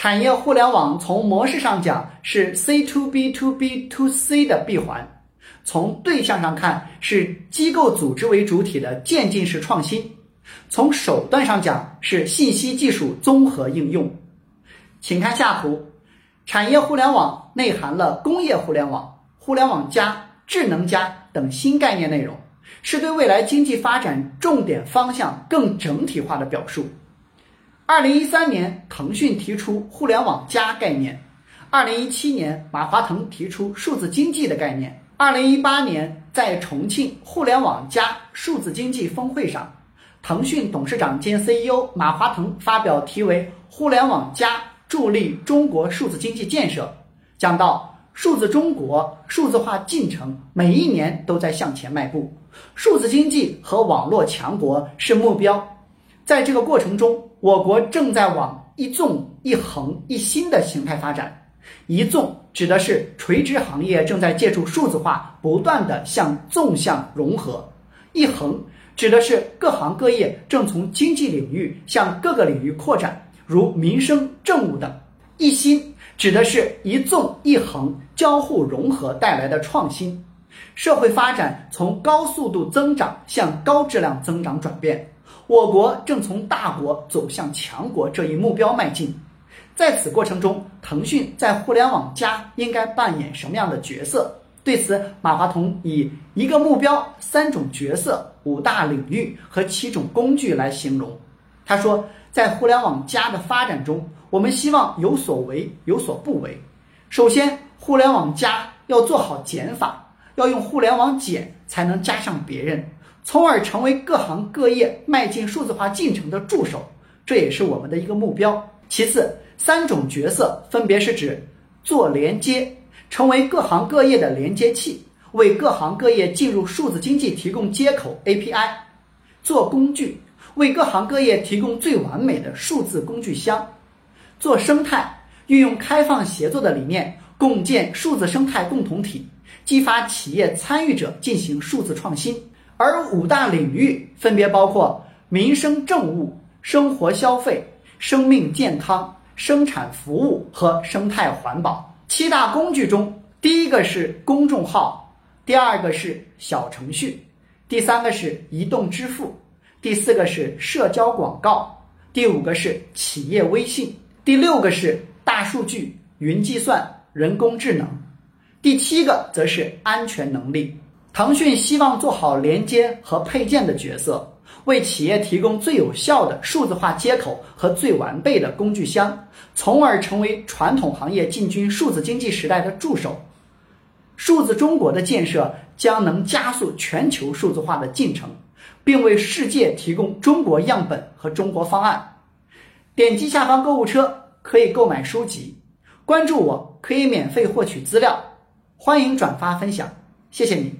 产业互联网从模式上讲是 C to B to B to C 的闭环，从对象上看是机构组织为主体的渐进式创新，从手段上讲是信息技术综合应用。请看下图，产业互联网内含了工业互联网、互联网加、智能加等新概念内容。是对未来经济发展重点方向更整体化的表述。二零一三年，腾讯提出“互联网加”概念；二零一七年，马化腾提出数字经济的概念；二零一八年，在重庆“互联网加”数字经济峰会上，腾讯董事长兼 CEO 马化腾发表题为“互联网加助力中国数字经济建设”，讲到。数字中国数字化进程每一年都在向前迈步，数字经济和网络强国是目标。在这个过程中，我国正在往一纵一横一新的形态发展。一纵指的是垂直行业正在借助数字化不断的向纵向融合；一横指的是各行各业正从经济领域向各个领域扩展，如民生、政务等；一新。指的是一纵一横交互融合带来的创新，社会发展从高速度增长向高质量增长转变，我国正从大国走向强国这一目标迈进。在此过程中，腾讯在互联网加应该扮演什么样的角色？对此，马化腾以一个目标、三种角色、五大领域和七种工具来形容。他说，在互联网加的发展中。我们希望有所为，有所不为。首先，互联网加要做好减法，要用互联网减才能加上别人，从而成为各行各业迈进数字化进程的助手，这也是我们的一个目标。其次，三种角色分别是指做连接，成为各行各业的连接器，为各行各业进入数字经济提供接口 API；做工具，为各行各业提供最完美的数字工具箱。做生态，运用开放协作的理念，共建数字生态共同体，激发企业参与者进行数字创新。而五大领域分别包括民生政务、生活消费、生命健康、生产服务和生态环保。七大工具中，第一个是公众号，第二个是小程序，第三个是移动支付，第四个是社交广告，第五个是企业微信。第六个是大数据、云计算、人工智能，第七个则是安全能力。腾讯希望做好连接和配件的角色，为企业提供最有效的数字化接口和最完备的工具箱，从而成为传统行业进军数字经济时代的助手。数字中国的建设将能加速全球数字化的进程，并为世界提供中国样本和中国方案。点击下方购物车可以购买书籍，关注我可以免费获取资料，欢迎转发分享，谢谢你。